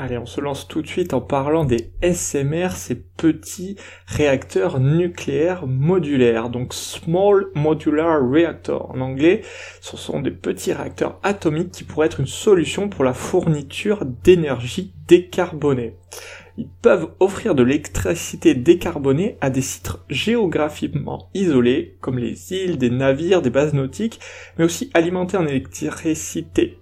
Allez, on se lance tout de suite en parlant des SMR, ces petits réacteurs nucléaires modulaires. Donc Small Modular Reactor en anglais, ce sont des petits réacteurs atomiques qui pourraient être une solution pour la fourniture d'énergie décarbonée. Ils peuvent offrir de l'électricité décarbonée à des sites géographiquement isolés, comme les îles, des navires, des bases nautiques, mais aussi alimenter en électricité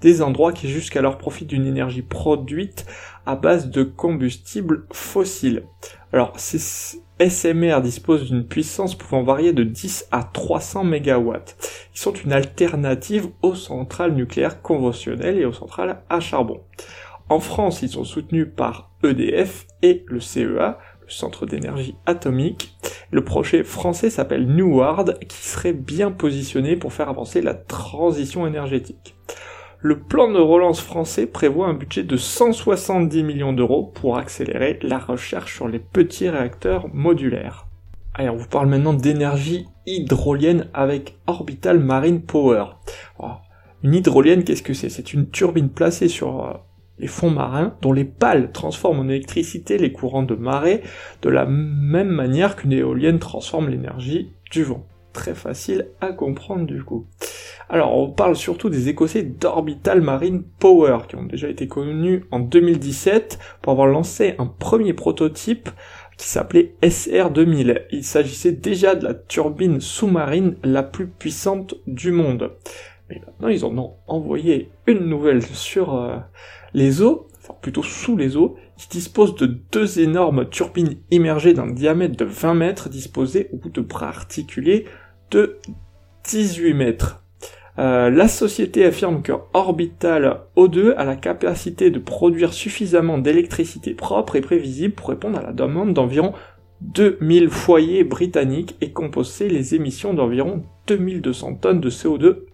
des endroits qui jusqu'alors profitent d'une énergie produite à base de combustibles fossiles. Alors, ces SMR disposent d'une puissance pouvant varier de 10 à 300 MW. Ils sont une alternative aux centrales nucléaires conventionnelles et aux centrales à charbon. En France, ils sont soutenus par EDF et le CEA, Centre d'énergie atomique. Le projet français s'appelle Neward, qui serait bien positionné pour faire avancer la transition énergétique. Le plan de relance français prévoit un budget de 170 millions d'euros pour accélérer la recherche sur les petits réacteurs modulaires. Allez, on vous parle maintenant d'énergie hydrolienne avec Orbital Marine Power. une hydrolienne, qu'est-ce que c'est? C'est une turbine placée sur euh, les fonds marins dont les pales transforment en électricité les courants de marée de la même manière qu'une éolienne transforme l'énergie du vent. Très facile à comprendre du coup. Alors on parle surtout des Écossais d'Orbital Marine Power qui ont déjà été connus en 2017 pour avoir lancé un premier prototype qui s'appelait SR2000. Il s'agissait déjà de la turbine sous-marine la plus puissante du monde. Mais maintenant ils en ont envoyé une nouvelle sur euh, les eaux, enfin plutôt sous les eaux, qui disposent de deux énormes turbines immergées d'un diamètre de 20 mètres disposées au bout de bras articulés de 18 mètres. Euh, la société affirme que Orbital O2 a la capacité de produire suffisamment d'électricité propre et prévisible pour répondre à la demande d'environ 2000 foyers britanniques et composer les émissions d'environ 2200 tonnes de CO2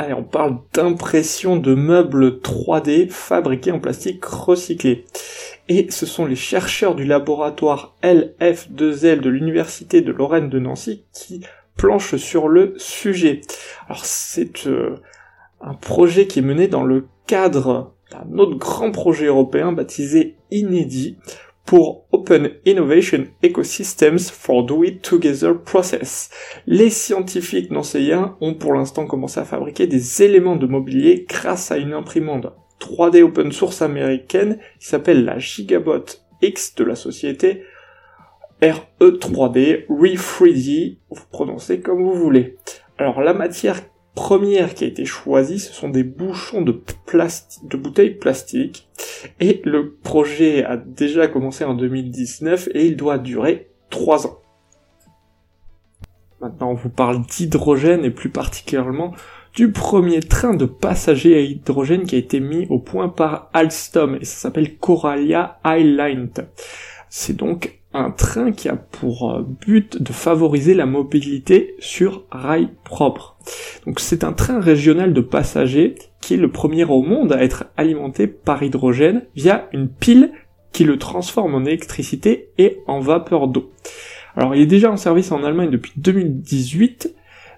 Allez, on parle d'impression de meubles 3D fabriqués en plastique recyclé et ce sont les chercheurs du laboratoire LF2L de l'université de Lorraine de Nancy qui planchent sur le sujet. Alors c'est euh, un projet qui est mené dans le cadre d'un autre grand projet européen baptisé Inédit pour Open Innovation Ecosystems for Do It Together Process. Les scientifiques nancéiens ont pour l'instant commencé à fabriquer des éléments de mobilier grâce à une imprimante 3D open source américaine qui s'appelle la Gigabot X de la société RE3D, Re3D, vous prononcez comme vous voulez. Alors la matière première qui a été choisie, ce sont des bouchons de, de bouteilles plastiques, et le projet a déjà commencé en 2019 et il doit durer 3 ans. Maintenant on vous parle d'hydrogène et plus particulièrement du premier train de passagers à hydrogène qui a été mis au point par Alstom et ça s'appelle Coralia Highline. C'est donc un train qui a pour euh, but de favoriser la mobilité sur rail propre. Donc c'est un train régional de passagers qui est le premier au monde à être alimenté par hydrogène via une pile qui le transforme en électricité et en vapeur d'eau. Alors il est déjà en service en Allemagne depuis 2018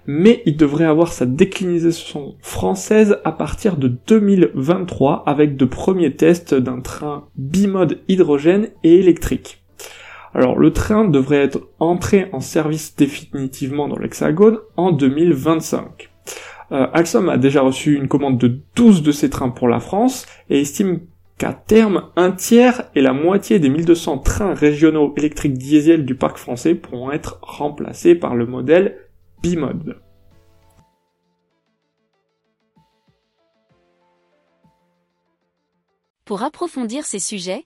mais il devrait avoir sa déclinaison française à partir de 2023 avec de premiers tests d'un train bimode hydrogène et électrique. Alors le train devrait être entré en service définitivement dans l'Hexagone en 2025. Euh, Alstom a déjà reçu une commande de 12 de ces trains pour la France et estime qu'à terme, un tiers et la moitié des 1200 trains régionaux électriques diesel du parc français pourront être remplacés par le modèle bimode. Pour approfondir ces sujets,